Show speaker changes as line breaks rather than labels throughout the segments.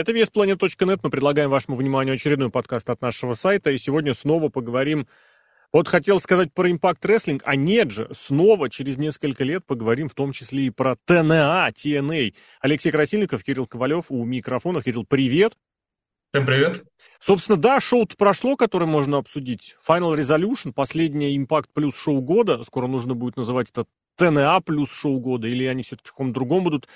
Это веспланет.нет. Мы предлагаем вашему вниманию очередной подкаст от нашего сайта. И сегодня снова поговорим... Вот хотел сказать про Impact Wrestling, а нет же, снова через несколько лет поговорим в том числе и про ТНА, TNA. Алексей Красильников, Кирилл Ковалев у микрофона. Кирилл, привет.
Всем привет.
Собственно, да, шоу-то прошло, которое можно обсудить. Final Resolution, последнее Impact плюс шоу года. Скоро нужно будет называть это ТНА плюс шоу года, или они все-таки в каком-то другом будут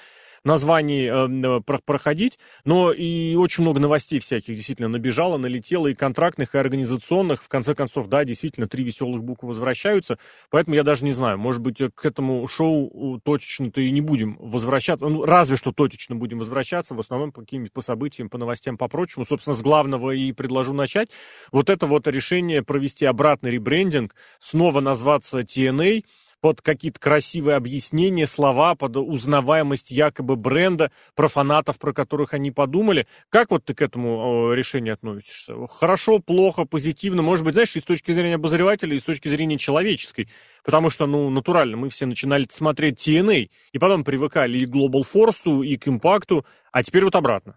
названий э, проходить, но и очень много новостей всяких действительно набежало, налетело, и контрактных, и организационных. В конце концов, да, действительно, три веселых буквы возвращаются, поэтому я даже не знаю, может быть, к этому шоу точечно-то и не будем возвращаться, ну, разве что точечно будем возвращаться, в основном по каким-нибудь по событиям, по новостям, по прочему. Собственно, с главного и предложу начать. Вот это вот решение провести обратный ребрендинг, снова назваться TNA, под какие-то красивые объяснения, слова, под узнаваемость якобы бренда, про фанатов, про которых они подумали. Как вот ты к этому решению относишься? Хорошо, плохо, позитивно? Может быть, знаешь, и с точки зрения обозревателя, и с точки зрения человеческой. Потому что, ну, натурально, мы все начинали смотреть TNA, и потом привыкали и к Global Force, и к импакту, а теперь вот обратно.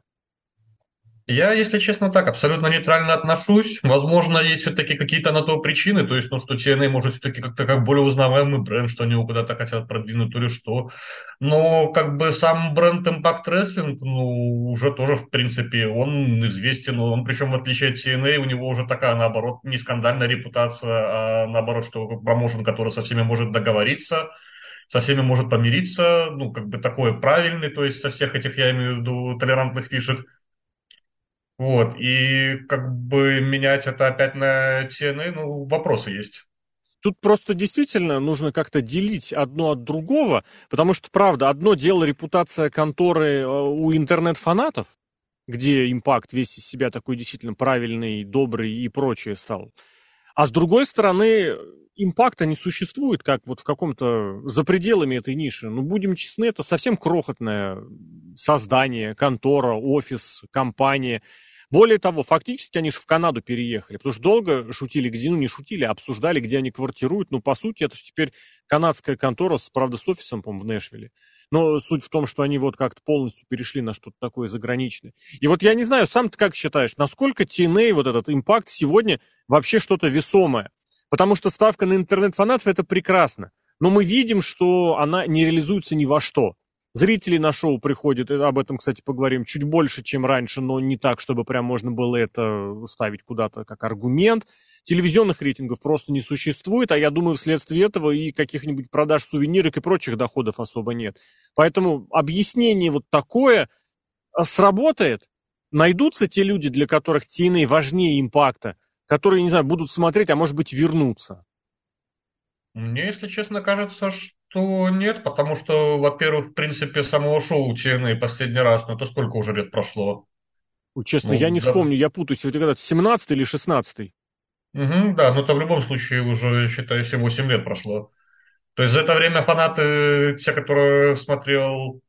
Я, если честно, так абсолютно нейтрально отношусь. Возможно, есть все-таки какие-то на то причины, то есть, ну, что TNA может все-таки как-то как более узнаваемый бренд, что они его куда-то хотят продвинуть или что. Но как бы сам бренд Impact Wrestling, ну, уже тоже, в принципе, он известен, он, причем в отличие от TNA, у него уже такая, наоборот, не скандальная репутация, а наоборот, что промоушен, который со всеми может договориться, со всеми может помириться, ну, как бы такой правильный, то есть со всех этих, я имею в виду, толерантных фишек – вот, и как бы менять это опять на TNA, ну, вопросы есть.
Тут просто действительно нужно как-то делить одно от другого, потому что, правда, одно дело репутация конторы э, у интернет-фанатов, где импакт весь из себя такой действительно правильный, добрый и прочее стал. А с другой стороны, импакта не существует, как вот в каком-то за пределами этой ниши. Ну, будем честны, это совсем крохотное создание, контора, офис, компания – более того, фактически они же в Канаду переехали, потому что долго шутили, где, ну не шутили, а обсуждали, где они квартируют. Ну, по сути, это же теперь канадская контора, с, правда, с офисом, по в Нэшвилле. Но суть в том, что они вот как-то полностью перешли на что-то такое заграничное. И вот я не знаю, сам ты как считаешь, насколько TNA, вот этот импакт сегодня вообще что-то весомое? Потому что ставка на интернет-фанатов – это прекрасно. Но мы видим, что она не реализуется ни во что. Зрителей на шоу приходит, об этом, кстати, поговорим, чуть больше, чем раньше, но не так, чтобы прям можно было это ставить куда-то как аргумент. Телевизионных рейтингов просто не существует, а я думаю, вследствие этого и каких-нибудь продаж сувенирок и прочих доходов особо нет. Поэтому объяснение вот такое а, сработает. Найдутся те люди, для которых TNA важнее импакта, которые, не знаю, будут смотреть, а может быть вернуться.
Мне, если честно, кажется, что что нет, потому что, во-первых, в принципе, самого шоу TNA последний раз, ну это сколько уже лет прошло?
Честно, ну, я не да. вспомню, я путаюсь, это когда 17 или 16
Угу, да, но это в любом случае уже, считай, 7-8 лет прошло. То есть за это время фанаты, те, которые смотрел,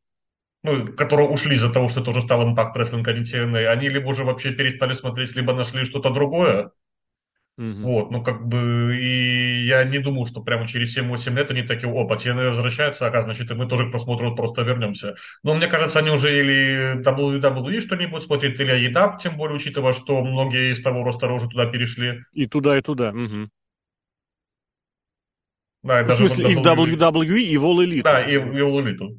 ну, которые ушли из-за того, что это уже стал импакт рестлинг, а не TNA, они либо уже вообще перестали смотреть, либо нашли что-то другое, Угу. Вот, ну как бы, и я не думал, что прямо через 7-8 лет они такие, опа, TNA возвращается, а значит, и мы тоже к просмотру просто вернемся. Но мне кажется, они уже или WWE что-нибудь смотрят, или EDAP, тем более, учитывая, что многие из того роста уже туда перешли.
И туда, и туда, угу. Да, и в смысле, и в WWE, и в All Elite.
Да, и в All Elite.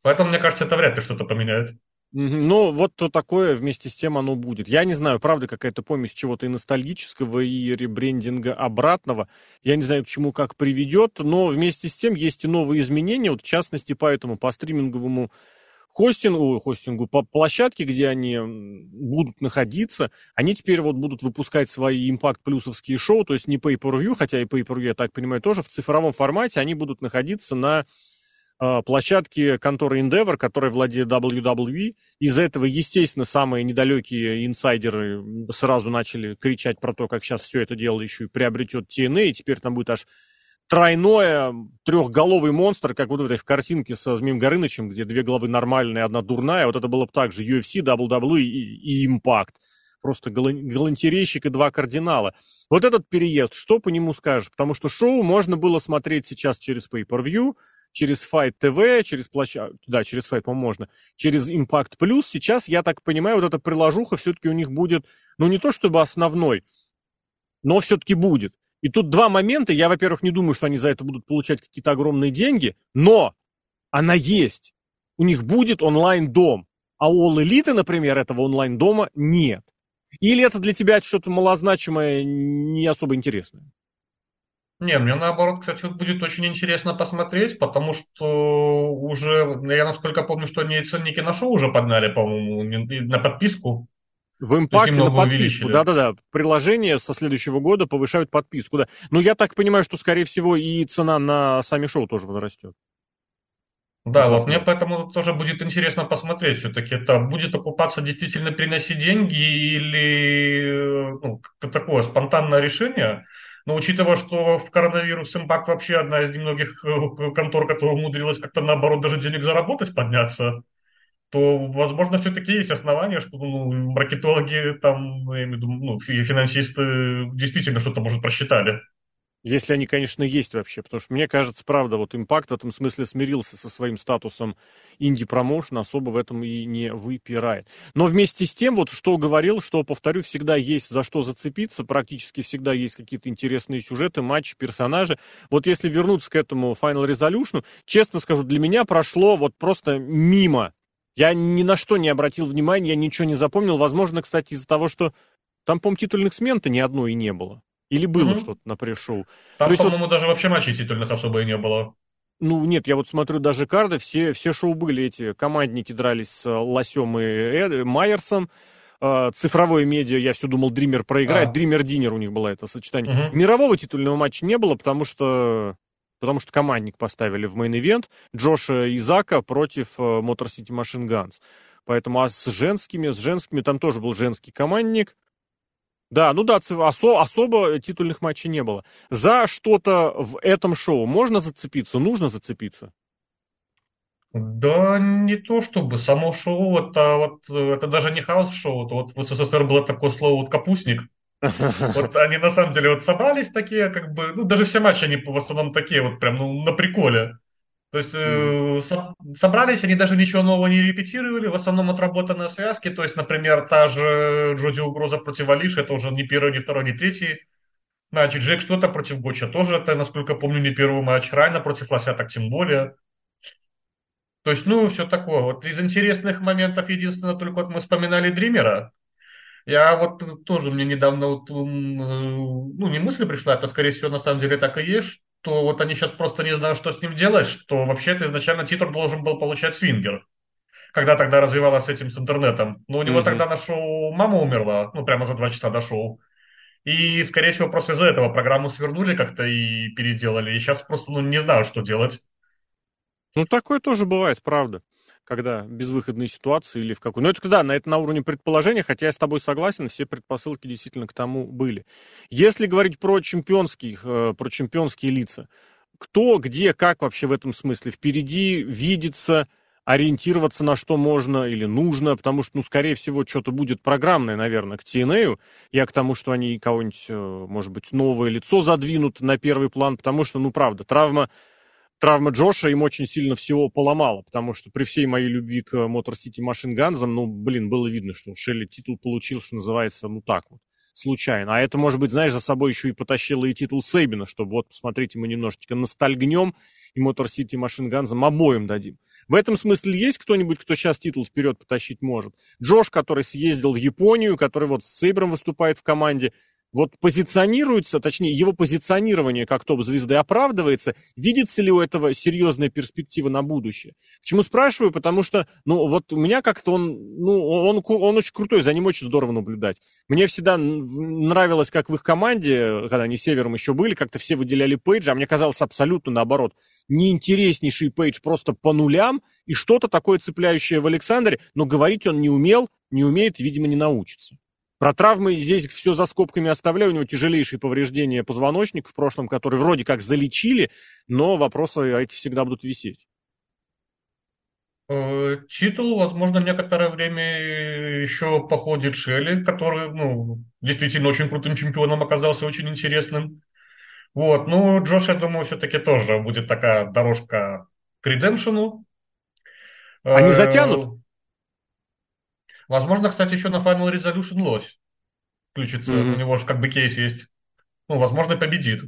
Поэтому, мне кажется, это вряд ли что-то поменяет.
Ну, вот то такое вместе с тем оно будет. Я не знаю, правда, какая-то помесь чего-то и ностальгического, и ребрендинга обратного. Я не знаю, к чему как приведет, но вместе с тем есть и новые изменения, вот в частности, поэтому по стриминговому хостингу, хостингу по площадке, где они будут находиться, они теперь вот будут выпускать свои импакт-плюсовские шоу, то есть не pay-per-view, хотя и pay-per-view, я так понимаю, тоже в цифровом формате, они будут находиться на площадки конторы Endeavor, которая владеет WWE. Из-за этого, естественно, самые недалекие инсайдеры сразу начали кричать про то, как сейчас все это дело еще и приобретет TNA, и теперь там будет аж тройное, трехголовый монстр, как вот в этой картинке со Змеем Горынычем, где две головы нормальные, одна дурная. Вот это было бы так же UFC, WWE и, и Impact. Просто галантерейщик и два кардинала. Вот этот переезд, что по нему скажешь? Потому что шоу можно было смотреть сейчас через Pay-Per-View, через Fight TV, через площадку, да, через Fight, по-моему, можно, через Impact Plus. Сейчас, я так понимаю, вот эта приложуха все-таки у них будет, ну, не то чтобы основной, но все-таки будет. И тут два момента. Я, во-первых, не думаю, что они за это будут получать какие-то огромные деньги, но она есть. У них будет онлайн-дом. А у All Elite, например, этого онлайн-дома нет. Или это для тебя что-то малозначимое, не особо интересное?
Не, мне наоборот, кстати, будет очень интересно посмотреть, потому что уже, я насколько помню, что они ценники на шоу уже подняли, по-моему, на подписку.
В импакте на подписку, да-да-да. Приложение со следующего года повышают подписку, да. Но я так понимаю, что, скорее всего, и цена на сами шоу тоже возрастет.
Да, вот мне поэтому тоже будет интересно посмотреть все-таки, это будет окупаться действительно приносить деньги или ну, такое спонтанное решение. Но учитывая, что в коронавирус импакт вообще одна из немногих э, контор, которая умудрилась как-то наоборот даже денег заработать, подняться, то, возможно, все-таки есть основания, что ну, маркетологи там, я имею в виду, ну, финансисты действительно что-то, может, просчитали.
Если они, конечно, есть вообще, потому что мне кажется, правда, вот импакт в этом смысле смирился со своим статусом инди-промоушен, особо в этом и не выпирает. Но вместе с тем, вот что говорил, что, повторю, всегда есть за что зацепиться, практически всегда есть какие-то интересные сюжеты, матчи, персонажи. Вот если вернуться к этому Final Resolution, честно скажу, для меня прошло вот просто мимо. Я ни на что не обратил внимания, я ничего не запомнил. Возможно, кстати, из-за того, что там, по-моему, титульных смен-то ни одной и не было. Или было mm-hmm. что-то на пресс-шоу?
Там, по-моему, вот... даже вообще матчей титульных особо и не было.
Ну, нет, я вот смотрю даже карды, все, все шоу были эти, командники дрались с Лосем и Эд, Майерсом, э, цифровое медиа, я все думал, Дример проиграет, а. Дример Динер у них было это сочетание. Угу. Мирового титульного матча не было, потому что потому что командник поставили в main event Джоша и Зака против э, Motor City Machine Guns. Поэтому, а с женскими, с женскими там тоже был женский командник, да, ну да, осо- особо титульных матчей не было. За что-то в этом шоу можно зацепиться, нужно зацепиться?
Да, не то чтобы. Само шоу, это вот это даже не хаос-шоу, вот в СССР было такое слово вот капустник. Вот они на самом деле вот собрались такие, как бы, ну даже все матчи, они в основном такие вот прям ну, на приколе. То есть э, со- собрались, они даже ничего нового не репетировали, в основном отработанные связки. То есть, например, та же Джоди Угроза против Алиши, это уже не первый, не второй, не третий матч. Джек что-то против Гоча тоже, это, насколько помню, не первый матч. Райна против Лося, так тем более. То есть, ну, все такое. Вот из интересных моментов, единственное, только вот мы вспоминали Дримера. Я вот тоже мне недавно вот, ну, не мысли пришла, это, скорее всего, на самом деле так и есть, то вот они сейчас просто не знают, что с ним делать, что вообще-то изначально титр должен был получать свингер. Когда тогда развивалось с этим с интернетом. Но у него mm-hmm. тогда на шоу мама умерла, ну прямо за два часа до шоу. И, скорее всего, просто из-за этого программу свернули как-то и переделали. И сейчас просто ну, не знаю, что делать.
Ну, такое тоже бывает, правда когда безвыходные ситуации или в какой... Ну, это да, на это на уровне предположения, хотя я с тобой согласен, все предпосылки действительно к тому были. Если говорить про чемпионских, э, про чемпионские лица, кто, где, как вообще в этом смысле? Впереди видится, ориентироваться на что можно или нужно, потому что, ну, скорее всего, что-то будет программное, наверное, к TNA. Я к тому, что они кого-нибудь, э, может быть, новое лицо задвинут на первый план, потому что, ну, правда, травма травма Джоша им очень сильно всего поломала, потому что при всей моей любви к Motor City Machine Guns, ну, блин, было видно, что Шелли титул получил, что называется, ну так вот, случайно. А это, может быть, знаешь, за собой еще и потащило и титул Сейбина, чтобы вот, посмотрите, мы немножечко ностальгнем и Motor City Machine Guns обоим дадим. В этом смысле есть кто-нибудь, кто сейчас титул вперед потащить может? Джош, который съездил в Японию, который вот с Сейбром выступает в команде, вот позиционируется, точнее, его позиционирование как топ-звезды оправдывается, видится ли у этого серьезная перспектива на будущее? Почему спрашиваю? Потому что, ну, вот у меня как-то он, ну, он, он очень крутой, за ним очень здорово наблюдать. Мне всегда нравилось, как в их команде, когда они севером еще были, как-то все выделяли Пейджа, а мне казалось абсолютно наоборот. Неинтереснейший Пейдж просто по нулям, и что-то такое цепляющее в Александре, но говорить он не умел, не умеет, видимо, не научится. Про травмы здесь все за скобками оставляю. У него тяжелейшие повреждения позвоночника в прошлом, которые вроде как залечили, но вопросы эти всегда будут висеть.
Э, титул, возможно, некоторое время еще походит Шелли, который, ну, действительно очень крутым чемпионом оказался, очень интересным. Вот, ну, Джош, я думаю, все-таки тоже будет такая дорожка к редемшену.
Они затянут?
Возможно, кстати, еще на Final Resolution лось включится. Mm-hmm. У него же как бы кейс есть. Ну, возможно, победит.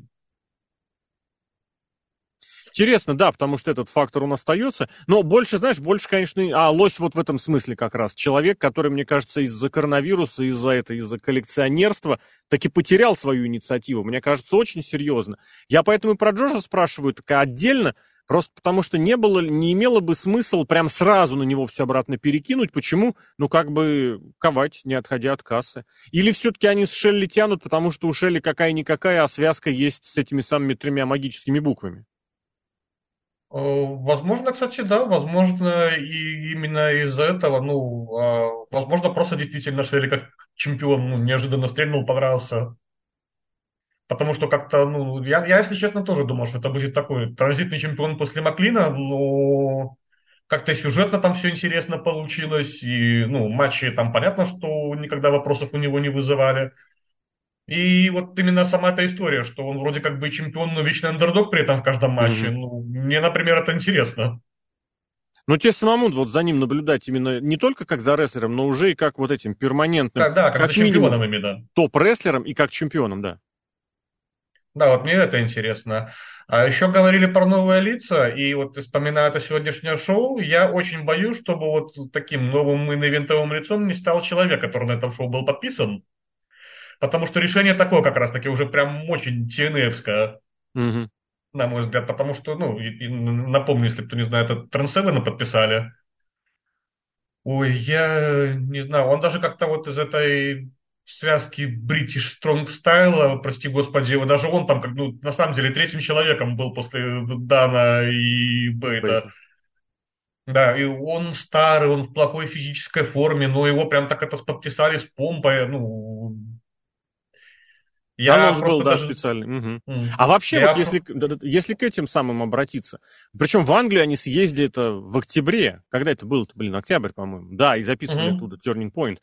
Интересно, да, потому что этот фактор он остается. Но больше, знаешь, больше, конечно, а лось вот в этом смысле как раз. Человек, который, мне кажется, из-за коронавируса, из-за этого, из-за коллекционерства таки потерял свою инициативу. Мне кажется, очень серьезно. Я поэтому и про Джоша спрашиваю, так отдельно, Просто потому что не было, не имело бы смысл прям сразу на него все обратно перекинуть. Почему? Ну, как бы ковать, не отходя от кассы. Или все-таки они с Шелли тянут, потому что у Шелли какая-никакая, а связка есть с этими самыми тремя магическими буквами.
Э, возможно, кстати, да, возможно, и именно из-за этого, ну, а, возможно, просто действительно Шелли как чемпион ну, неожиданно стрельнул, понравился. Потому что как-то, ну, я, я, если честно, тоже думал, что это будет такой транзитный чемпион после Маклина, но как-то сюжетно там все интересно получилось, и, ну, матчи там понятно, что никогда вопросов у него не вызывали. И вот именно сама эта история, что он вроде как бы чемпион, но вечный андердог при этом в каждом матче. Mm-hmm. Ну, мне, например, это интересно.
Но тебе самому вот за ним наблюдать именно не только как за рестлером, но уже и как вот этим перманентным.
Как, да, как, как за чемпионом именно.
Топ-рестлером и как чемпионом, да.
Да, вот мне это интересно. А еще говорили про новые лица, и вот вспоминая это сегодняшнее шоу, я очень боюсь, чтобы вот таким новым инвентовым лицом не стал человек, который на этом шоу был подписан. Потому что решение такое как раз-таки уже прям очень tnf угу. на мой взгляд. Потому что, ну, и, и напомню, если кто не знает, это Трансевена подписали. Ой, я не знаю, он даже как-то вот из этой связки British Strong Style, прости господи, даже он там, как, ну, на самом деле, третьим человеком был после Дана и Бейта. Да, и он старый, он в плохой физической форме, но его прям так это подписали с помпой, ну,
я Анонс был, даже... да, специальный. Угу. Mm. А вообще, я... вот если, если к этим самым обратиться, причем в Англию они съездили это в октябре, когда это было-то, блин, октябрь, по-моему, да, и записывали угу. оттуда Turning Point.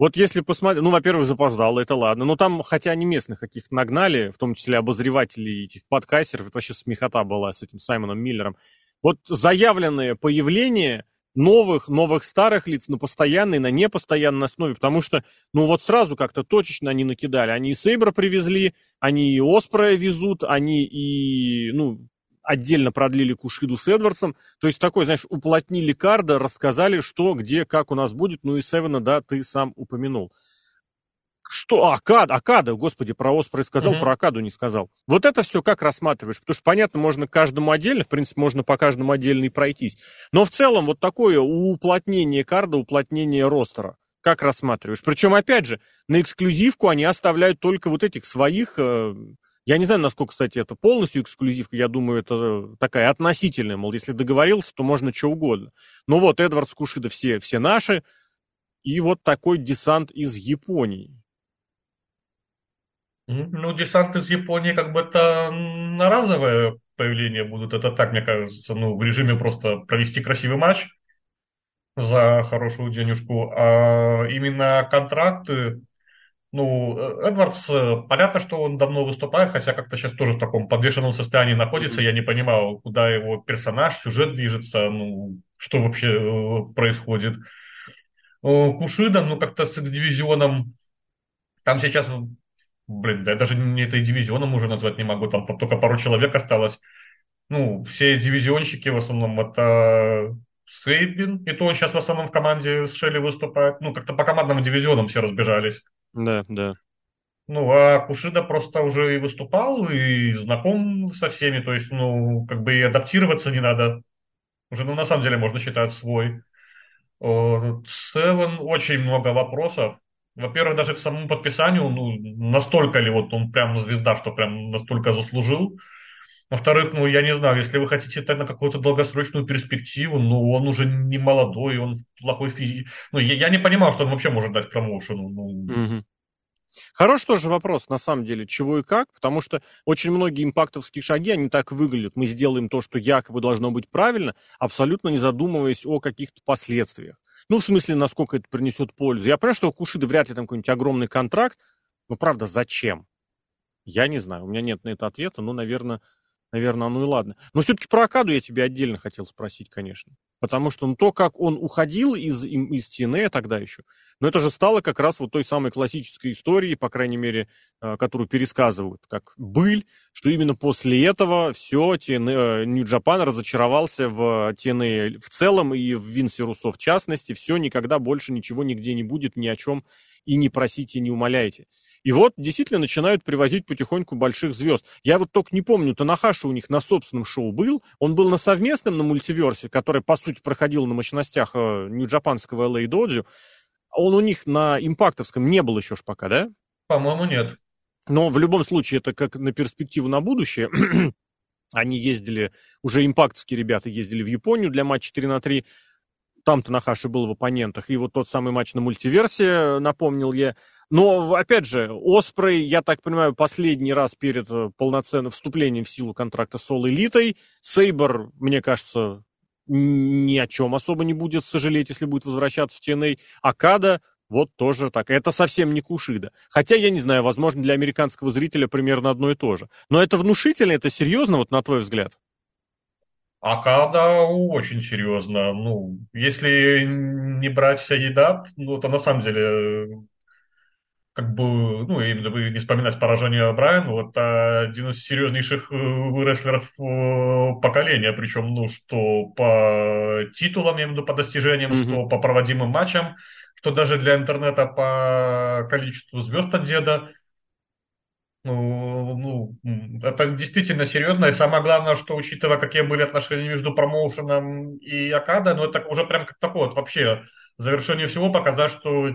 Вот если посмотреть, ну, во-первых, запоздало, это ладно, но там, хотя они местных каких-то нагнали, в том числе обозревателей этих подкастеров, это вообще смехота была с этим Саймоном Миллером. Вот заявленное появление новых, новых старых лиц на постоянной, на непостоянной основе, потому что, ну вот сразу как-то точечно они накидали. Они и Сейбра привезли, они и Оспрея везут, они и, ну, отдельно продлили Кушиду с Эдвардсом. То есть такой, знаешь, уплотнили карда, рассказали, что, где, как у нас будет. Ну и Севена, да, ты сам упомянул. Что? Акада, Акада, господи, про Оспрей сказал, mm-hmm. про Акаду не сказал. Вот это все как рассматриваешь? Потому что, понятно, можно каждому отдельно, в принципе, можно по каждому отдельно и пройтись. Но в целом вот такое уплотнение карда, уплотнение ростера. Как рассматриваешь? Причем, опять же, на эксклюзивку они оставляют только вот этих своих... Э, я не знаю, насколько, кстати, это полностью эксклюзивка. Я думаю, это такая относительная. Мол, если договорился, то можно что угодно. Но вот Эдвард Скушида все, все наши. И вот такой десант из Японии.
Ну, десант из Японии как бы это на разовое появление будут. Это так, мне кажется, ну, в режиме просто провести красивый матч за хорошую денежку. А именно контракты, ну, Эдвардс, понятно, что он давно выступает, хотя как-то сейчас тоже в таком подвешенном состоянии находится. Я не понимаю, куда его персонаж, сюжет движется, ну, что вообще э, происходит. Кушида, ну, как-то с X-дивизионом, там сейчас блин, да я даже не это дивизионом уже назвать не могу, там только пару человек осталось. Ну, все дивизионщики в основном это Сейбин, и то он сейчас в основном в команде с Шелли выступает. Ну, как-то по командным дивизионам все разбежались.
Да, да.
Ну, а Кушида просто уже и выступал, и знаком со всеми, то есть, ну, как бы и адаптироваться не надо. Уже, ну, на самом деле, можно считать свой. Севен очень много вопросов. Во-первых, даже к самому подписанию, ну, настолько ли вот он прям звезда, что прям настолько заслужил. Во-вторых, ну, я не знаю, если вы хотите так на какую-то долгосрочную перспективу, ну, он уже не молодой, он плохой физик. Ну, я, я не понимаю, что он вообще может дать промоушену. Ну.
Угу. Хороший тоже вопрос, на самом деле, чего и как, потому что очень многие импактовские шаги, они так выглядят. Мы сделаем то, что якобы должно быть правильно, абсолютно не задумываясь о каких-то последствиях. Ну, в смысле, насколько это принесет пользу. Я понимаю, что у Кушиды вряд ли там какой-нибудь огромный контракт, но правда, зачем? Я не знаю, у меня нет на это ответа, но, наверное, наверное, ну и ладно. Но все-таки про Акаду я тебе отдельно хотел спросить, конечно. Потому что ну, то, как он уходил из, из TNA тогда еще, но это же стало как раз вот той самой классической историей, по крайней мере, э, которую пересказывают, как быль, что именно после этого все, New Japan разочаровался в TNA в целом и в Винсе Руссо в частности, все, никогда больше ничего нигде не будет, ни о чем и не просите, не умоляйте. И вот действительно начинают привозить потихоньку больших звезд. Я вот только не помню, Танахаши у них на собственном шоу был. Он был на совместном, на мультиверсе, который, по сути, проходил на мощностях э, нью-джапанского LA Dojo. Он у них на импактовском не был еще ж пока, да?
По-моему, нет.
Но в любом случае это как на перспективу на будущее. Они ездили, уже импактовские ребята ездили в Японию для матча 4 на 3. Там Танахаши был в оппонентах. И вот тот самый матч на мультиверсе, напомнил я. Но, опять же, Оспрей, я так понимаю, последний раз перед э, полноценным вступлением в силу контракта с All Elite. Сейбр, мне кажется, ни о чем особо не будет сожалеть, если будет возвращаться в TNA. Акада, вот тоже так. Это совсем не Кушида. Хотя, я не знаю, возможно, для американского зрителя примерно одно и то же. Но это внушительно, это серьезно, вот на твой взгляд?
Акада очень серьезно. Ну, если не брать Едап, ну, то на самом деле как бы, ну, именно бы не вспоминать поражение Брайана, вот один из серьезнейших э, рестлеров э, поколения, причем, ну, что по титулам, я имею в виду, по достижениям, mm-hmm. что по проводимым матчам, что даже для интернета по количеству звезд от деда, ну, ну, это действительно серьезно. И самое главное, что учитывая, какие были отношения между промоушеном и Акадой, ну, это уже прям как такое вот вообще завершение всего показать, что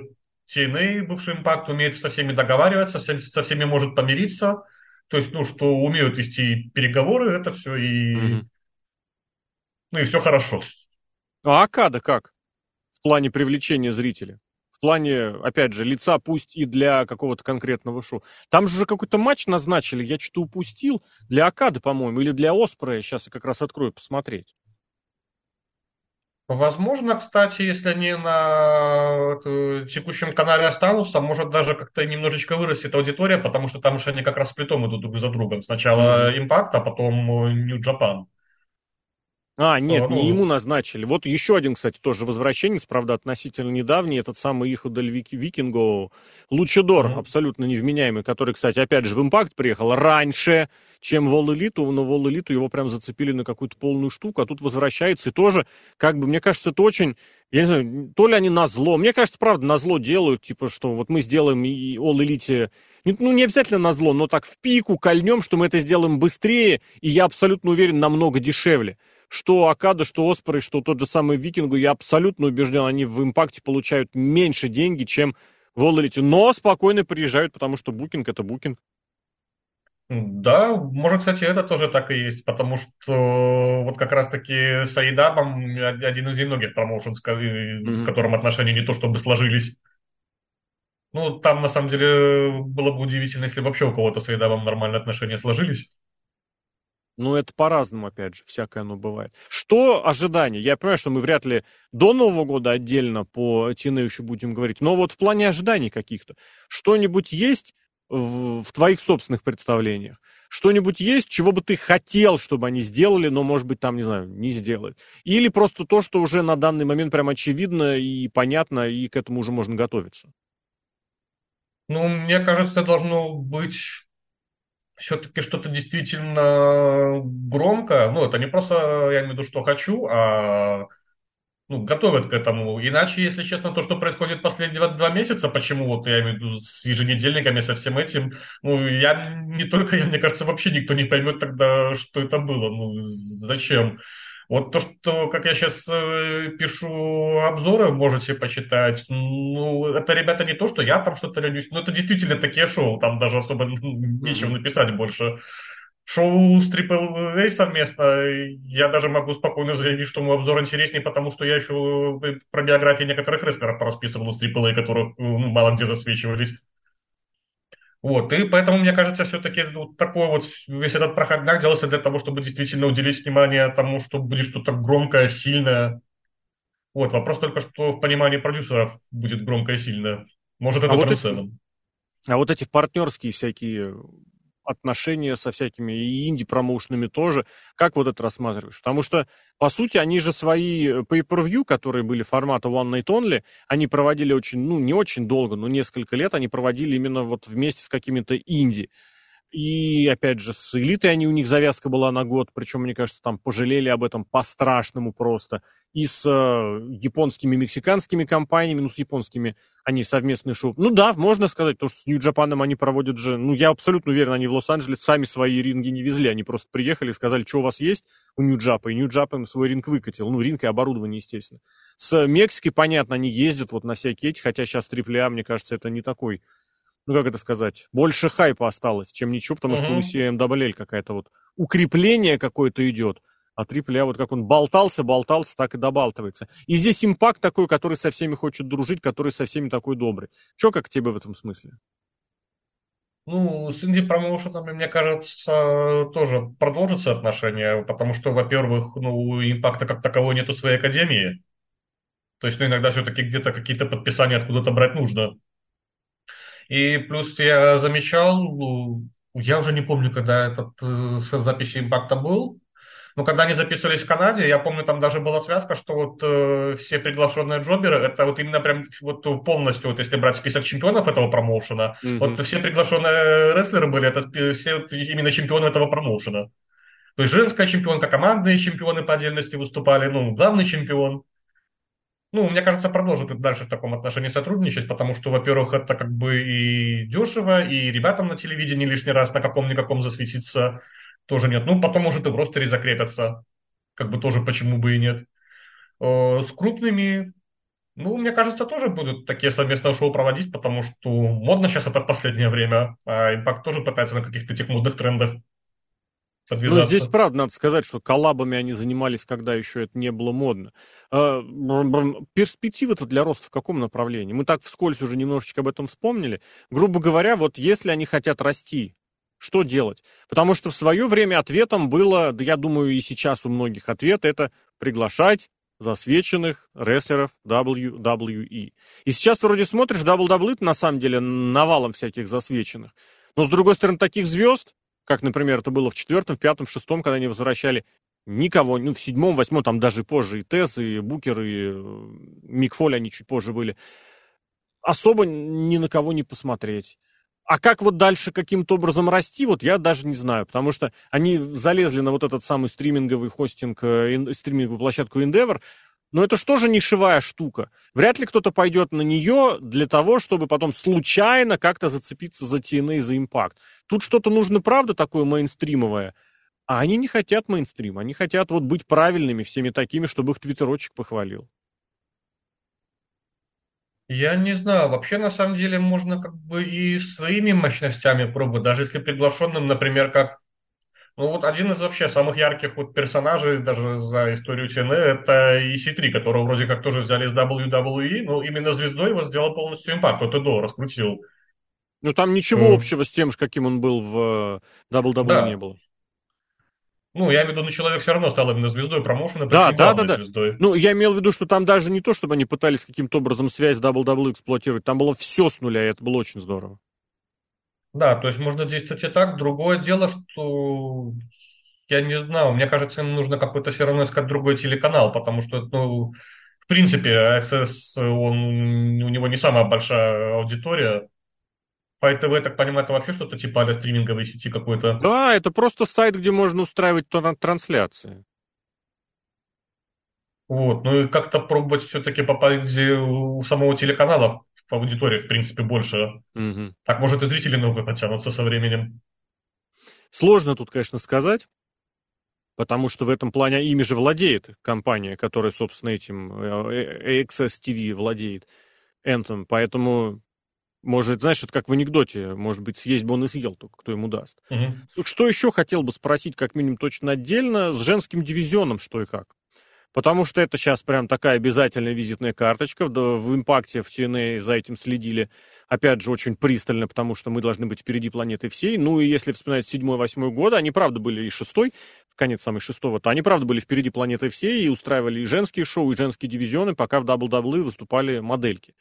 TNA, бывший импакт, умеет со всеми договариваться, со всеми может помириться. То есть, ну, что умеют вести переговоры, это все и... Угу. Ну, и все хорошо.
А Акада как? В плане привлечения зрителя? В плане, опять же, лица пусть и для какого-то конкретного шоу. Там же уже какой-то матч назначили, я что-то упустил. Для Акады, по-моему, или для Оспрея. Сейчас я как раз открою посмотреть.
Возможно, кстати, если они на текущем канале останутся, может даже как-то немножечко вырастет аудитория, потому что там же они как раз сплитом идут друг за другом. Сначала. Impact, а потом New Japan.
А, нет, а, ну... не ему назначили. Вот еще один, кстати, тоже возвращенец, правда, относительно недавний, этот самый Иходель Вики, Викинго, Лучидор, mm-hmm. абсолютно невменяемый, который, кстати, опять же, в Импакт приехал раньше, чем в Элиту, но в Элиту его прям зацепили на какую-то полную штуку, а тут возвращается и тоже, как бы, мне кажется, это очень, я не знаю, то ли они на зло, мне кажется, правда, на зло делают, типа, что вот мы сделаем и All Elite, ну, не обязательно на зло, но так в пику кольнем, что мы это сделаем быстрее, и я абсолютно уверен, намного дешевле что Акада, что Оспрей, что тот же самый Викингу, я абсолютно убежден, они в импакте получают меньше деньги, чем в All но спокойно приезжают, потому что букинг это букинг.
Да, может, кстати, это тоже так и есть, потому что вот как раз-таки с Айдабом один из немногих промоушен, с, mm-hmm. с которым отношения не то чтобы сложились. Ну, там, на самом деле, было бы удивительно, если вообще у кого-то с Айдабом нормальные отношения сложились.
Ну, это по-разному, опять же, всякое оно бывает. Что ожидания? Я понимаю, что мы вряд ли до Нового года отдельно по Тине еще будем говорить, но вот в плане ожиданий каких-то. Что-нибудь есть в, в твоих собственных представлениях? Что-нибудь есть, чего бы ты хотел, чтобы они сделали, но, может быть, там, не знаю, не сделают? Или просто то, что уже на данный момент прям очевидно и понятно, и к этому уже можно готовиться?
Ну, мне кажется, должно быть все-таки что-то действительно громкое. Ну, это не просто я имею в виду, что хочу, а ну, готовят к этому. Иначе, если честно, то, что происходит последние два месяца, почему вот я имею в виду с еженедельниками, со всем этим, ну, я не только я, мне кажется, вообще никто не поймет тогда, что это было. Ну, зачем? Вот то, что, как я сейчас э, пишу обзоры, можете почитать, ну, это, ребята, не то, что я там что-то ленюсь, но это действительно такие шоу, там даже особо нечего написать больше. Шоу с Triple A совместно, я даже могу спокойно заявить, что мой обзор интереснее, потому что я еще э, про биографии некоторых рестлеров порасписывал с Triple A, которые ну, мало где засвечивались. Вот, и поэтому, мне кажется, все-таки вот такой вот весь этот проходняк делался для того, чтобы действительно уделить внимание тому, что будет что-то громкое, сильное. Вот, вопрос только, что в понимании продюсеров будет громкое и сильное. Может, это а вот
эти, А вот эти партнерские всякие отношения со всякими инди-промоушенами тоже. Как вот это рассматриваешь? Потому что, по сути, они же свои pay-per-view, которые были формата One Night Only, они проводили очень, ну, не очень долго, но несколько лет они проводили именно вот вместе с какими-то инди. И, опять же, с элитой они, у них завязка была на год, причем, мне кажется, там пожалели об этом по-страшному просто. И с э, японскими, мексиканскими компаниями, ну, с японскими они совместные шоу. Ну да, можно сказать, то, что с Нью-Джапаном они проводят же, ну, я абсолютно уверен, они в Лос-Анджелес сами свои ринги не везли, они просто приехали и сказали, что у вас есть у Нью-Джапа, и Нью-Джап им свой ринг выкатил, ну, ринг и оборудование, естественно. С Мексикой, понятно, они ездят вот на всякие эти, хотя сейчас AAA, мне кажется, это не такой ну как это сказать, больше хайпа осталось, чем ничего, потому uh-huh. что у CMWL какая-то вот укрепление какое-то идет, а AAA вот как он болтался, болтался, так и добалтывается. И здесь импакт такой, который со всеми хочет дружить, который со всеми такой добрый. Че как тебе в этом смысле?
Ну, с инди-промоушенами, мне кажется, тоже продолжатся отношения, потому что, во-первых, ну, у импакта как таковой нету своей академии. То есть, ну, иногда все-таки где-то какие-то подписания откуда-то брать нужно. И плюс я замечал, ну, я уже не помню, когда этот э, записи импакта был, но когда они записывались в Канаде, я помню, там даже была связка, что вот э, все приглашенные джоберы, это вот именно прям вот полностью, вот если брать список чемпионов этого промоушена, mm-hmm. вот все приглашенные рестлеры были, это все вот именно чемпионы этого промоушена. То есть женская чемпионка, командные чемпионы по отдельности выступали, ну, главный чемпион ну, мне кажется, продолжат дальше в таком отношении сотрудничать, потому что, во-первых, это как бы и дешево, и ребятам на телевидении лишний раз на каком-никаком засветиться тоже нет. Ну, потом, может, и в ростере закрепятся, как бы тоже почему бы и нет. Э, с крупными, ну, мне кажется, тоже будут такие совместные шоу проводить, потому что модно сейчас это в последнее время, а Impact тоже пытается на каких-то этих модных трендах
Ну, здесь, правда, надо сказать, что коллабами они занимались, когда еще это не было модно. А, перспективы-то для роста в каком направлении? Мы так вскользь уже немножечко об этом вспомнили. Грубо говоря, вот если они хотят расти, что делать? Потому что в свое время ответом было, да я думаю, и сейчас у многих ответ, это приглашать засвеченных рестлеров WWE. И сейчас вроде смотришь, WWE на самом деле навалом всяких засвеченных. Но, с другой стороны, таких звезд как, например, это было в четвертом, в пятом, в шестом, когда они возвращали никого, ну, в седьмом, восьмом, там даже позже и Тесс, и Букер, и э, Мик Фоли, они чуть позже были. Особо ни на кого не посмотреть. А как вот дальше каким-то образом расти, вот я даже не знаю, потому что они залезли на вот этот самый стриминговый хостинг, э, стриминговую площадку Endeavor, но это же нишевая штука? Вряд ли кто-то пойдет на нее для того, чтобы потом случайно как-то зацепиться за TNA, за импакт. Тут что-то нужно, правда, такое мейнстримовое. А они не хотят мейнстрим, они хотят вот быть правильными, всеми такими, чтобы их твиттерочек похвалил.
Я не знаю, вообще на самом деле можно как бы и своими мощностями пробовать, даже если приглашенным, например, как ну вот один из вообще самых ярких вот персонажей даже за историю TNA это EC3, которого вроде как тоже взяли из WWE, но именно звездой его сделал полностью импакт, вот Эдо раскрутил.
Ну там ничего mm. общего с тем, каким он был в WWE да. не было.
Ну, я имею в виду, ну, человек все равно стал именно звездой промоушена,
да, да, да, да. звездой. Ну, я имел в виду, что там даже не то, чтобы они пытались каким-то образом связь WWE эксплуатировать, там было все с нуля, и это было очень здорово.
Да, то есть можно действовать и так. Другое дело, что я не знаю, мне кажется, им нужно какой-то все равно искать другой телеканал, потому что, ну, в принципе, Access, он, у него не самая большая аудитория. Fight TV, так понимаю, это вообще что-то типа стриминговой сети какой-то.
Да, это просто сайт, где можно устраивать трансляции.
Вот, ну и как-то пробовать все-таки попасть у самого телеканала аудитория, в принципе, больше. Угу. Так, может, и зрители новые подтянутся со временем.
Сложно тут, конечно, сказать, потому что в этом плане ими же владеет компания, которая, собственно, этим э, XS TV владеет, Anthem, поэтому может, знаешь, это как в анекдоте, может быть, съесть бы он и съел, только кто ему даст. Угу. Что еще хотел бы спросить, как минимум точно отдельно, с женским дивизионом что и как? Потому что это сейчас прям такая обязательная визитная карточка. В, импакте в TNA за этим следили, опять же, очень пристально, потому что мы должны быть впереди планеты всей. Ну и если вспоминать седьмой-восьмой годы, они, правда, были и шестой, конец самый шестого, то они, правда, были впереди планеты всей и устраивали и женские шоу, и женские дивизионы, пока в WWE выступали модельки.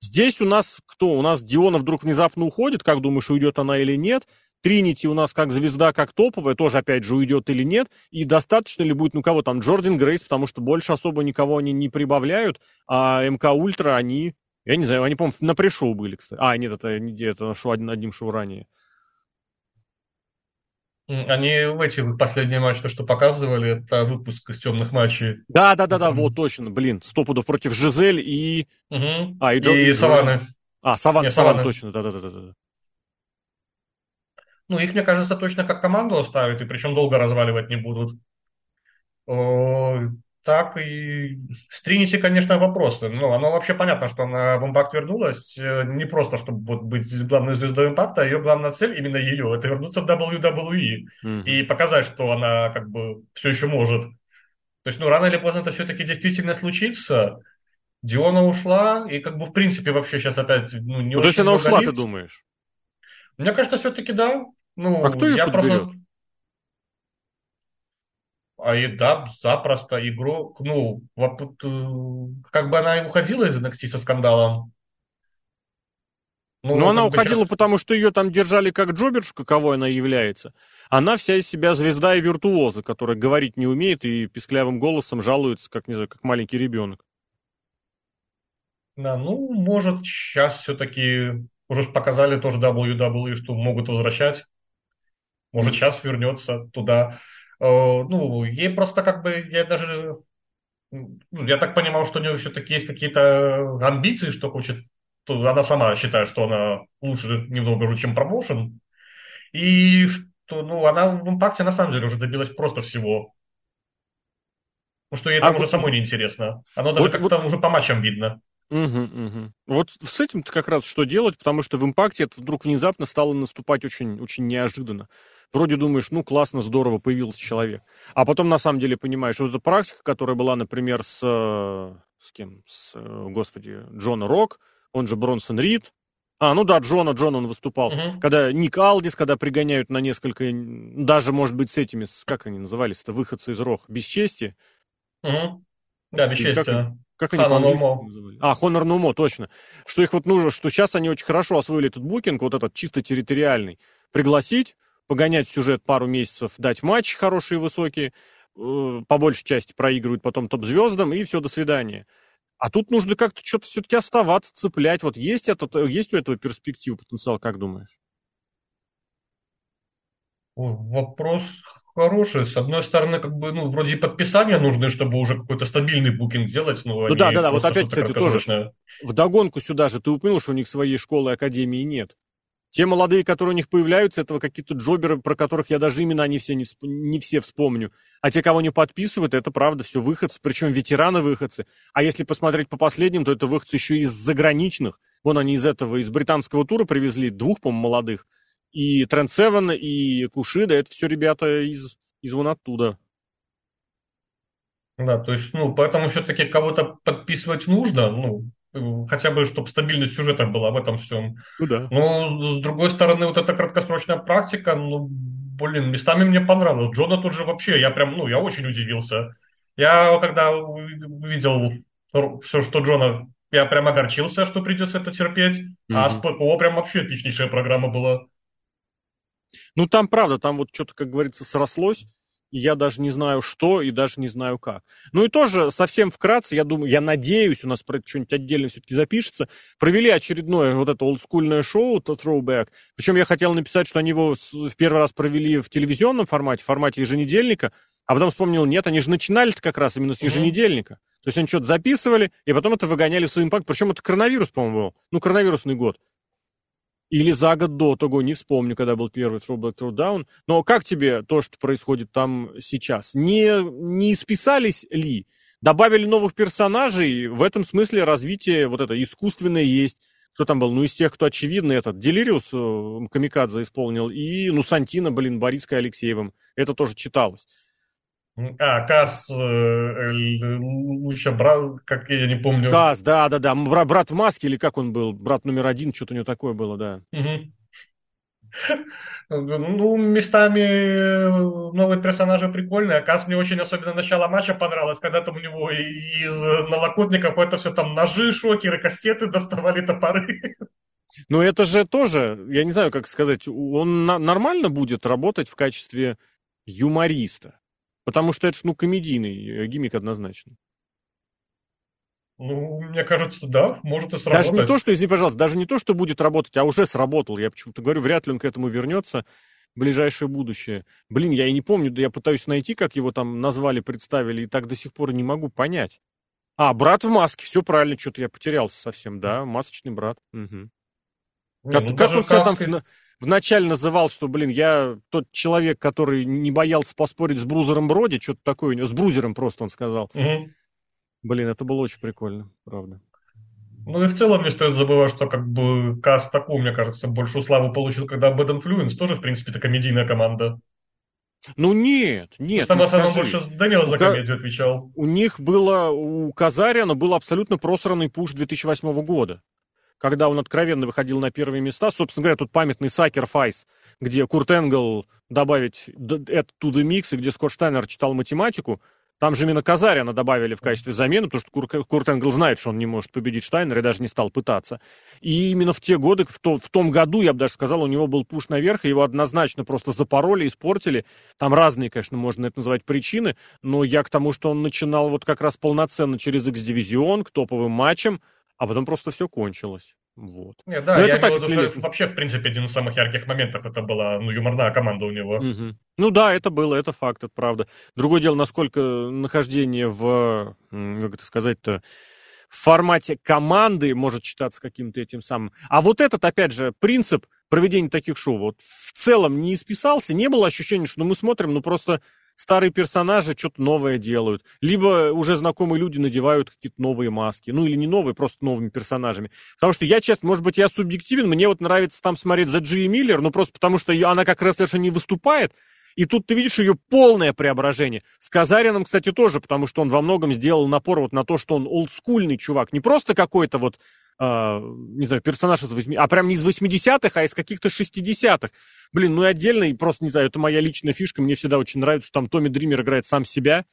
Здесь у нас кто? У нас Диона вдруг внезапно уходит, как думаешь, уйдет она или нет? Тринити у нас как звезда, как топовая, тоже, опять же, уйдет или нет, и достаточно ли будет, ну, кого там, Джордан Грейс, потому что больше особо никого они не прибавляют, а МК Ультра, они, я не знаю, они, по-моему, на пришоу были, кстати. А, нет, это, это шоу, одним шоу ранее.
Они в эти последние матчи, то, что показывали, это выпуск из темных матчей.
Да, да, да, да, вот точно, блин, стопудов против Жизель и.
Угу. А, и, Джо... и Саванны.
А, Саван, Нет, Саван, точно, да, да, да, да.
Ну, их, мне кажется, точно как команду оставят, и причем долго разваливать не будут. Так и с Тринити, конечно, вопросы. Ну, оно вообще понятно, что она в Импакт вернулась э, не просто, чтобы вот быть главной звездой Импакта, а ее главная цель, именно ее, это вернуться в WWE mm-hmm. и показать, что она как бы все еще может. То есть, ну, рано или поздно это все-таки действительно случится. Диона ушла, и как бы в принципе вообще сейчас опять ну, не ну, очень То есть
она ушла, лиц. ты думаешь?
Мне кажется, все-таки да. Ну,
а кто ее я подберет? просто
а и да, запросто игрок, ну, э, как бы она уходила из NXT со скандалом.
Ну, Но она уходила, сейчас... потому что ее там держали как джоберш, каковой она является. Она вся из себя звезда и виртуоза, которая говорить не умеет и писклявым голосом жалуется, как, не знаю, как маленький ребенок.
Да, ну, может, сейчас все-таки уже показали тоже WWE, что могут возвращать. Может, сейчас вернется туда. Э, ну, ей просто как бы, я даже, ну, я так понимал, что у нее все-таки есть какие-то амбиции, что хочет, она сама считает, что она лучше немного уже, чем промоушен, и что, ну, она в импакте на самом деле уже добилась просто всего. Потому что ей а там вот... уже самой неинтересно. Оно даже вот, как-то вот... уже по матчам видно.
Угу, угу. Вот с этим-то как раз что делать, потому что в импакте это вдруг внезапно стало наступать очень, очень неожиданно. Вроде думаешь, ну классно, здорово, появился человек. А потом на самом деле понимаешь, вот эта практика, которая была, например, с, э, с кем? С, э, господи, Джона Рок, он же Бронсон Рид. А, ну да, Джона, Джон он выступал. Угу. Когда Ник Алдис, когда пригоняют на несколько, даже, может быть, с этими, с, как они назывались, это выходцы из Рох, бесчестие.
Угу. Да, бесчестие.
Как, как они по называли? А, Honor No More, точно. Что их вот нужно, что сейчас они очень хорошо освоили этот букинг, вот этот чисто территориальный. Пригласить, погонять сюжет пару месяцев, дать матч хорошие, высокие, э, по большей части проигрывают потом топ-звездам, и все, до свидания. А тут нужно как-то что-то все-таки оставаться, цеплять. Вот есть, этот, есть у этого перспектива, потенциал, как думаешь?
Вопрос хороший. С одной стороны, как бы, ну, вроде подписания нужны, чтобы уже какой-то стабильный букинг сделать.
Ну, ну да, да, да. Вот опять, кстати, тоже в догонку сюда же ты упомянул, что у них своей школы академии нет. Те молодые, которые у них появляются, это какие-то джоберы, про которых я даже имена не все, не, всп... не все вспомню. А те, кого не подписывают, это правда все выходцы, причем ветераны-выходцы. А если посмотреть по последним, то это выходцы еще из заграничных. Вон они из этого, из британского тура привезли двух, по-моему, молодых. И Тренд Севен, и Кушида, это все ребята из, из вон оттуда.
Да, то есть, ну, поэтому все-таки кого-то подписывать нужно, ну, хотя бы, чтобы стабильность сюжета была в этом всем.
Ну да.
Но, с другой стороны, вот эта краткосрочная практика, ну, блин, местами мне понравилось. Джона тут же вообще, я прям, ну, я очень удивился. Я когда увидел все, что Джона, я прям огорчился, что придется это терпеть. Mm-hmm. А с ППО прям вообще отличнейшая программа была.
Ну, там правда, там вот что-то, как говорится, срослось и я даже не знаю что, и даже не знаю как. Ну и тоже совсем вкратце, я думаю, я надеюсь, у нас про это что-нибудь отдельно все-таки запишется, провели очередное вот это олдскульное шоу, то Throwback, причем я хотел написать, что они его в первый раз провели в телевизионном формате, в формате еженедельника, а потом вспомнил, нет, они же начинали-то как раз именно с еженедельника. То есть они что-то записывали, и потом это выгоняли в свой импакт. Причем это коронавирус, по-моему, был. Ну, коронавирусный год. Или за год до того, не вспомню, когда был первый Throwback Throwdown. Но как тебе то, что происходит там сейчас? Не, не списались ли? Добавили новых персонажей? В этом смысле развитие вот это искусственное есть. Кто там был? Ну, из тех, кто очевидно, этот Делириус э, Камикадзе исполнил, и, ну, Сантина, блин, Бориской Алексеевым. Это тоже читалось.
А, Кас, э, еще брат, как я не помню.
Кас, да, да, да. Брат, брат в маске, или как он был? Брат номер один, что-то у него такое было, да.
Ну, местами э, новые персонажи прикольные. Кас мне очень особенно начало матча понравилось, когда там у него из налокотников это все там ножи, шокеры, кастеты доставали, топоры.
Но это же тоже, я не знаю, как сказать, он нормально будет работать в качестве юмориста. Потому что это ж, ну, комедийный гиммик однозначно.
Ну, мне кажется, да, может и сработать.
Даже не то, что, извини, пожалуйста, даже не то, что будет работать, а уже сработал. Я почему-то говорю, вряд ли он к этому вернется в ближайшее будущее. Блин, я и не помню, да я пытаюсь найти, как его там назвали, представили, и так до сих пор не могу понять. А, брат в маске, все правильно, что-то я потерялся совсем, да, масочный брат. Угу.
Не,
Как,
ну,
как он себя там вначале называл, что, блин, я тот человек, который не боялся поспорить с Брузером Броди, что-то такое, у него- с Брузером просто он сказал.
Мгм.
Блин, это было очень прикольно, правда.
Ну и в целом не стоит забывать, что как бы Кас такую, мне кажется, большую славу получил, когда Bad Influence тоже, в принципе, это комедийная команда.
Ну нет, нет,
в основном
скажи.
больше Дэниел за комедию отвечал.
У них было, у Казаряна был абсолютно просранный пуш 2008 года, когда он откровенно выходил на первые места. Собственно говоря, тут памятный Sacrifice, где Курт Энгл добавить the mix, и где Скотт Штайнер читал математику. Там же именно Казаряна добавили в качестве замены, потому что Кур- Курт Энгл знает, что он не может победить Штайнера и даже не стал пытаться. И именно в те годы, в, то- в том году, я бы даже сказал, у него был пуш наверх, и его однозначно просто запороли, испортили. Там разные, конечно, можно это называть причины, но я к тому, что он начинал вот как раз полноценно через X-дивизион, к топовым матчам, а потом просто все кончилось. Вот.
Не, да,
Ну,
я
это так,
виду, что вообще, в принципе, один из самых ярких моментов это была ну, юморная команда у него.
Мгм. Ну да, это было, это факт, это правда. Другое дело, насколько нахождение в, как это сказать-то, в формате команды может считаться каким-то этим самым. А вот этот, опять же, принцип проведения таких шоу, вот в целом не исписался, не было ощущения, что ну, мы смотрим, ну просто старые персонажи что-то новое делают. Либо уже знакомые люди надевают какие-то новые маски. Ну или не новые, просто новыми персонажами. Потому что я, честно, может быть, я субъективен, мне вот нравится там смотреть за Джи Миллер, ну просто потому что она как раз совершенно не выступает, и тут ты видишь ее полное преображение. С Казарином, кстати, тоже, потому что он во многом сделал напор вот на то, что он олдскульный чувак. Не просто какой-то вот, а, не знаю, персонаж из 80 а прям не из 80-х, а из каких-то 60-х. Блин, ну и отдельно, и просто, не знаю, это моя личная фишка, мне всегда очень нравится, что там Томми Дример играет сам себя,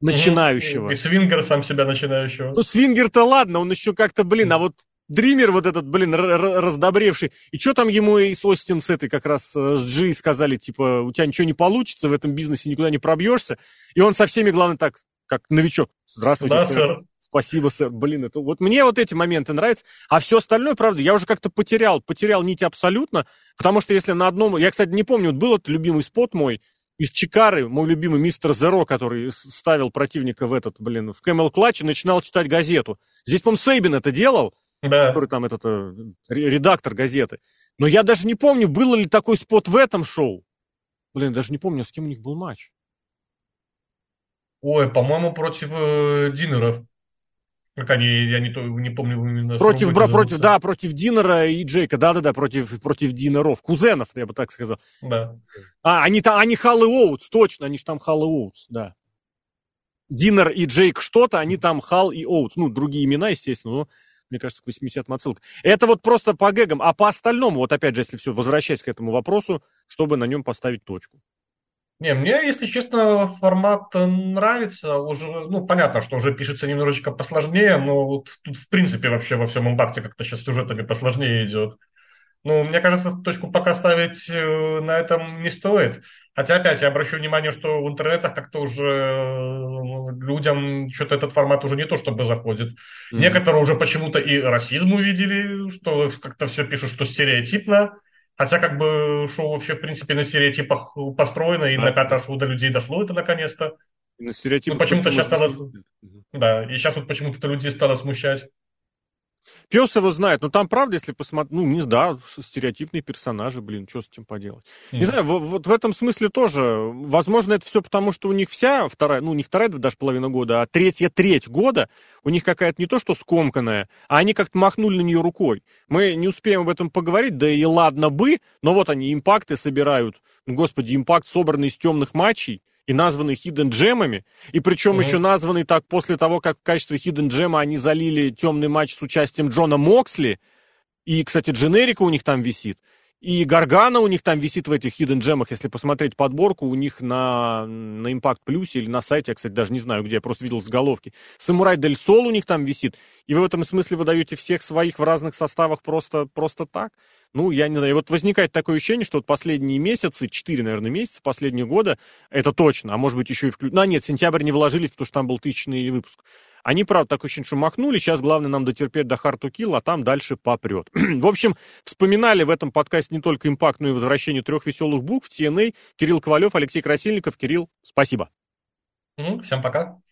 начинающего.
И, и Свингер сам себя начинающего.
Ну, Свингер-то ладно, он еще как-то, блин, а вот Дример вот этот, блин, раздобревший. И что там ему и с Остин с этой как раз э, с Джи сказали, типа, у тебя ничего не получится, в этом бизнесе никуда не пробьешься. И он со всеми, главное, так, как новичок. Здравствуйте,
да,
сэр.
сэр.
Спасибо, сэр. Блин, это вот мне вот эти моменты нравятся. А все остальное, правда, я уже как-то потерял, потерял нить абсолютно. Потому что если на одном... Я, кстати, не помню, вот был этот любимый спот мой из Чикары, мой любимый мистер Зеро, который ставил противника в этот, блин, в Camel Clutch и начинал читать газету. Здесь, по-моему, Сейбин это делал,
Да.
который там этот э, ре- редактор газеты. Но я даже не помню, был ли такой спот в этом шоу. Блин, даже не помню, с кем у них был матч.
Ой, по-моему, против э, Динеров. Как они, я не, то, не помню именно.
Против, бра, против, да, против Динера и Джейка, да-да-да, против, против Динеров, кузенов, я бы так сказал.
Да.
А, они там, они Халл и Оутс, точно, они же там Халл и Оутс, да. Динер и Джейк что-то, они там Хал и Оутс. Ну, другие имена, естественно, но мне кажется, к 80-м отсылка. Это вот просто по гэгам. А по остальному, вот опять же, если все, возвращаясь к этому вопросу, чтобы на нем поставить точку.
Не, мне, если честно, формат э, нравится. Уже, ну, понятно, что уже пишется немножечко посложнее, но вот тут, в принципе, вообще во всем импакте как-то сейчас сюжетами посложнее идет. Ну, мне кажется, точку пока ставить э, на этом не стоит. Хотя, опять, я обращу внимание, что в интернетах как-то уже э, людям что-то этот формат уже не то чтобы заходит.
Мгм.
Некоторые уже почему-то и расизм увидели, что как-то все пишут, что стереотипно. Хотя как бы шоу вообще, в принципе, на стереотипах построено, и
Да.
на пятое шоу до людей дошло это наконец-то.
На стереотипах
Ну, почему-то
почему
щас стало-. Да, и сейчас вот почему-то людей стало смущать.
Пес его знает, но там, правда, если посмотреть, ну, не знаю, стереотипные персонажи, блин, что с этим поделать. Не знаю, в- вот в этом смысле тоже, возможно, это все потому, что у них вся вторая, ну, не вторая даже половина года, а третья треть года у них какая-то не то, что скомканная, а они как-то махнули на нее рукой. Мы не успеем об этом поговорить, да и ладно бы, но вот они импакты собирают, ну, господи, импакт собранный из темных матчей, и названный Hidden Джемами, и причем
Мгм.
еще названный так после того, как в качестве Hidden Джема они залили темный матч с участием Джона Моксли, и, кстати, дженерика у них там висит. И Гаргана у них там висит в этих Hidden Gem'ах, если посмотреть подборку, у них на, на Impact Plus или на сайте, я, кстати, даже не знаю, где, я просто видел с головки. Самурай Дель Сол у них там висит. И вы в этом смысле выдаете всех своих в разных составах просто, просто так? Ну, я не знаю, вот возникает такое ощущение, что вот последние месяцы, четыре, наверное, месяца последнего года, это точно, а может быть еще и включено. Ну, а нет, сентябрь не вложились, потому что там был тысячный выпуск. Они, правда, так очень шумахнули. Сейчас главное нам дотерпеть до Hard to Kill, а там дальше попрет. в общем, вспоминали в этом подкасте не только импакт, но и возвращение трех веселых букв. TNA, Кирилл Ковалев, Алексей Красильников. Кирилл, спасибо.
Всем пока.